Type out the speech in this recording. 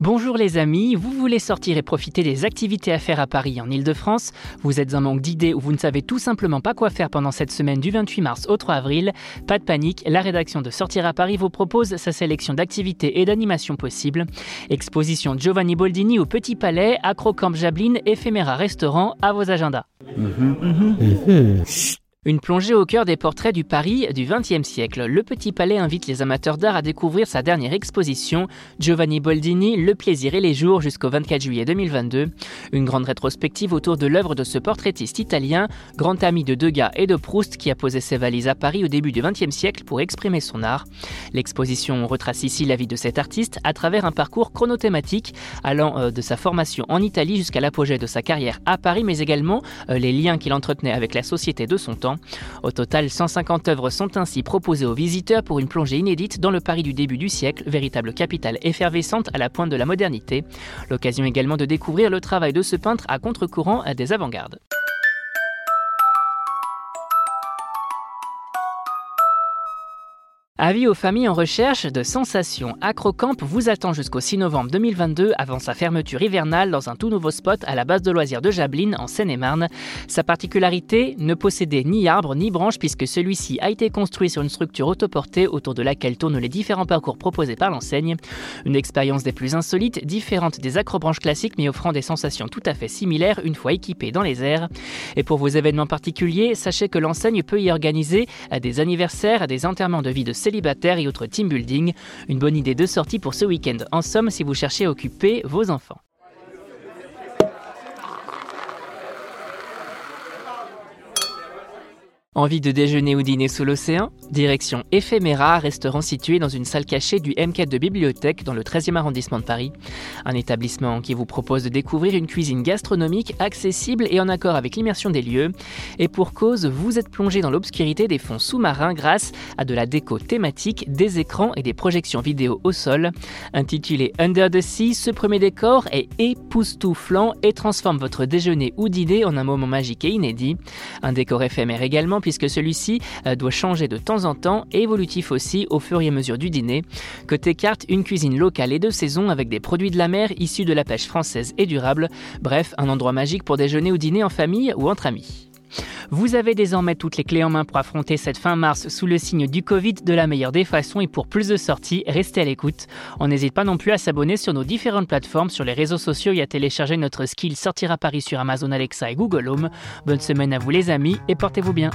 Bonjour les amis, vous voulez sortir et profiter des activités à faire à Paris en Ile-de-France Vous êtes en manque d'idées ou vous ne savez tout simplement pas quoi faire pendant cette semaine du 28 mars au 3 avril Pas de panique, la rédaction de Sortir à Paris vous propose sa sélection d'activités et d'animations possibles. Exposition Giovanni Boldini au Petit Palais, Acrocamp Jablin, Ephéméra Restaurant, à vos agendas. Une plongée au cœur des portraits du Paris du XXe siècle. Le Petit Palais invite les amateurs d'art à découvrir sa dernière exposition, Giovanni Boldini, Le plaisir et les jours jusqu'au 24 juillet 2022. Une grande rétrospective autour de l'œuvre de ce portraitiste italien, grand ami de Degas et de Proust qui a posé ses valises à Paris au début du XXe siècle pour exprimer son art. L'exposition retrace ici la vie de cet artiste à travers un parcours chronothématique allant euh, de sa formation en Italie jusqu'à l'apogée de sa carrière à Paris, mais également euh, les liens qu'il entretenait avec la société de son temps. Au total, 150 œuvres sont ainsi proposées aux visiteurs pour une plongée inédite dans le Paris du début du siècle, véritable capitale effervescente à la pointe de la modernité. L'occasion également de découvrir le travail de ce peintre à contre-courant des avant-gardes. Avis aux familles en recherche de sensations. Acrocamp vous attend jusqu'au 6 novembre 2022 avant sa fermeture hivernale dans un tout nouveau spot à la base de loisirs de Jablin en Seine-et-Marne. Sa particularité, ne posséder ni arbre ni branche puisque celui-ci a été construit sur une structure autoportée autour de laquelle tournent les différents parcours proposés par l'enseigne. Une expérience des plus insolites, différente des acrobranches classiques mais offrant des sensations tout à fait similaires une fois équipée dans les airs. Et pour vos événements particuliers, sachez que l'enseigne peut y organiser des anniversaires, des enterrements de vie de célibataires et autres team building. Une bonne idée de sortie pour ce week-end. En somme, si vous cherchez à occuper vos enfants. Envie de déjeuner ou dîner sous l'océan? Direction Ephéméra, restaurant situé dans une salle cachée du M4 de bibliothèque dans le 13e arrondissement de Paris. Un établissement qui vous propose de découvrir une cuisine gastronomique accessible et en accord avec l'immersion des lieux. Et pour cause, vous êtes plongé dans l'obscurité des fonds sous-marins grâce à de la déco thématique, des écrans et des projections vidéo au sol. Intitulé Under the Sea, ce premier décor est époustouflant et transforme votre déjeuner ou dîner en un moment magique et inédit. Un décor éphémère également puisque celui-ci euh, doit changer de temps en temps évolutif aussi au fur et à mesure du dîner. Côté carte, une cuisine locale et de saison avec des produits de la mer issus de la pêche française et durable. Bref, un endroit magique pour déjeuner ou dîner en famille ou entre amis. Vous avez désormais toutes les clés en main pour affronter cette fin mars sous le signe du Covid de la meilleure des façons et pour plus de sorties, restez à l'écoute. On n'hésite pas non plus à s'abonner sur nos différentes plateformes, sur les réseaux sociaux et à télécharger notre skill Sortir à Paris sur Amazon Alexa et Google Home. Bonne semaine à vous les amis et portez-vous bien.